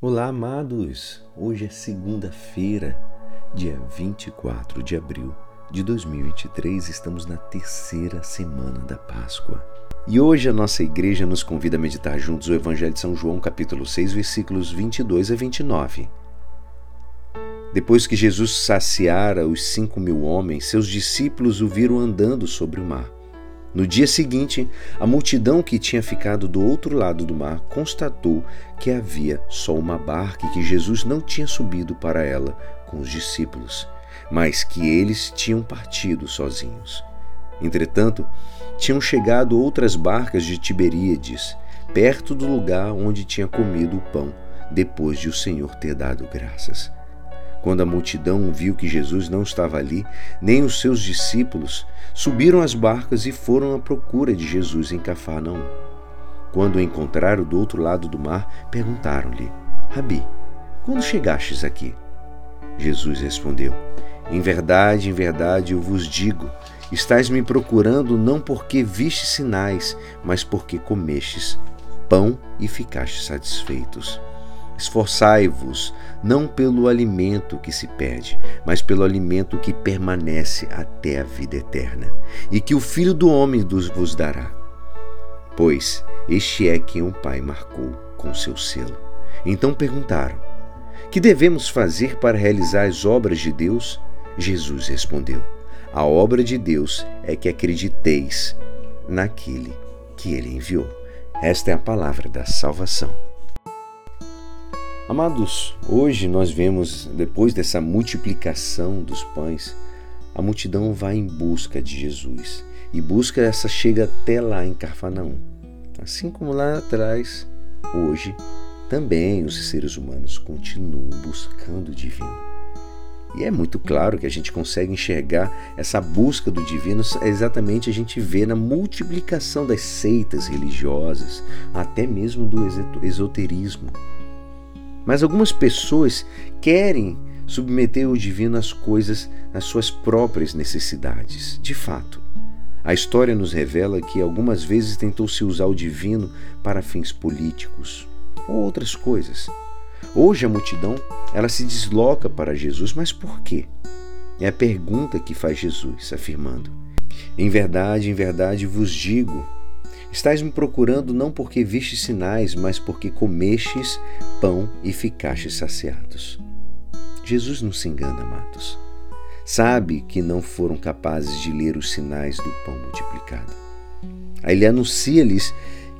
Olá, amados! Hoje é segunda-feira, dia 24 de abril de 2023, estamos na terceira semana da Páscoa. E hoje a nossa igreja nos convida a meditar juntos o Evangelho de São João, capítulo 6, versículos 22 a 29. Depois que Jesus saciara os cinco mil homens, seus discípulos o viram andando sobre o mar. No dia seguinte, a multidão que tinha ficado do outro lado do mar constatou que havia só uma barca e que Jesus não tinha subido para ela com os discípulos, mas que eles tinham partido sozinhos. Entretanto, tinham chegado outras barcas de Tiberíades, perto do lugar onde tinha comido o pão, depois de o Senhor ter dado graças. Quando a multidão viu que Jesus não estava ali, nem os seus discípulos, subiram as barcas e foram à procura de Jesus em Cafarnaum. Quando o encontraram do outro lado do mar, perguntaram-lhe: Rabi, quando chegastes aqui? Jesus respondeu: Em verdade, em verdade eu vos digo, estáis me procurando não porque vistes sinais, mas porque comestes pão e ficastes satisfeitos. Esforçai-vos, não pelo alimento que se perde, mas pelo alimento que permanece até a vida eterna, e que o Filho do Homem vos dará. Pois este é quem o Pai marcou com seu selo. Então perguntaram: Que devemos fazer para realizar as obras de Deus? Jesus respondeu: A obra de Deus é que acrediteis naquele que ele enviou. Esta é a palavra da salvação. Amados, hoje nós vemos, depois dessa multiplicação dos pães, a multidão vai em busca de Jesus e busca essa chega até lá em Carfanaum. Assim como lá atrás, hoje também os seres humanos continuam buscando o divino. E é muito claro que a gente consegue enxergar essa busca do divino exatamente a gente vê na multiplicação das seitas religiosas, até mesmo do esoterismo. Mas algumas pessoas querem submeter o divino às coisas, às suas próprias necessidades. De fato, a história nos revela que algumas vezes tentou se usar o divino para fins políticos ou outras coisas. Hoje a multidão, ela se desloca para Jesus, mas por quê? É a pergunta que faz Jesus, afirmando: Em verdade, em verdade vos digo, Estais me procurando não porque vistes sinais, mas porque comestes pão e ficastes saciados. Jesus não se engana, amados. Sabe que não foram capazes de ler os sinais do pão multiplicado. Aí ele anuncia-lhes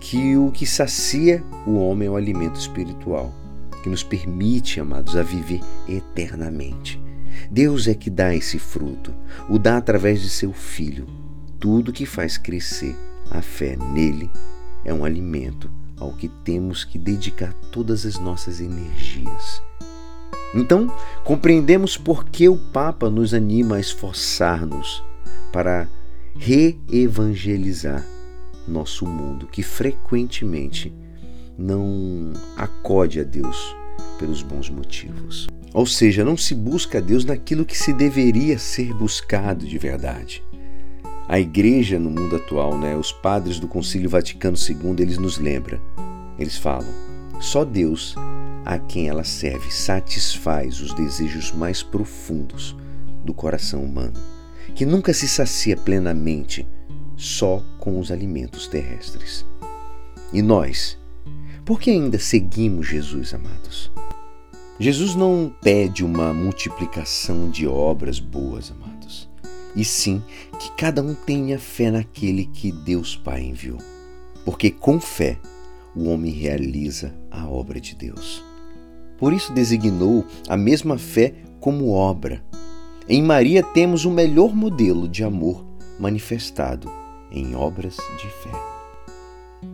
que o que sacia o homem é o alimento espiritual, que nos permite, amados, a viver eternamente. Deus é que dá esse fruto, o dá através de seu Filho, tudo que faz crescer a fé nele é um alimento ao que temos que dedicar todas as nossas energias. Então, compreendemos por que o Papa nos anima a esforçar-nos para reevangelizar nosso mundo, que frequentemente não acode a Deus pelos bons motivos. Ou seja, não se busca a Deus naquilo que se deveria ser buscado de verdade. A igreja no mundo atual, né, os padres do Concílio Vaticano II, eles nos lembram. Eles falam: só Deus a quem ela serve satisfaz os desejos mais profundos do coração humano, que nunca se sacia plenamente só com os alimentos terrestres. E nós, por que ainda seguimos Jesus, amados? Jesus não pede uma multiplicação de obras boas, amados e sim que cada um tenha fé naquele que Deus Pai enviou. Porque com fé o homem realiza a obra de Deus. Por isso designou a mesma fé como obra. Em Maria temos o melhor modelo de amor manifestado em obras de fé.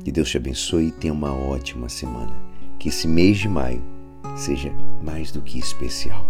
Que Deus te abençoe e tenha uma ótima semana. Que esse mês de maio seja mais do que especial.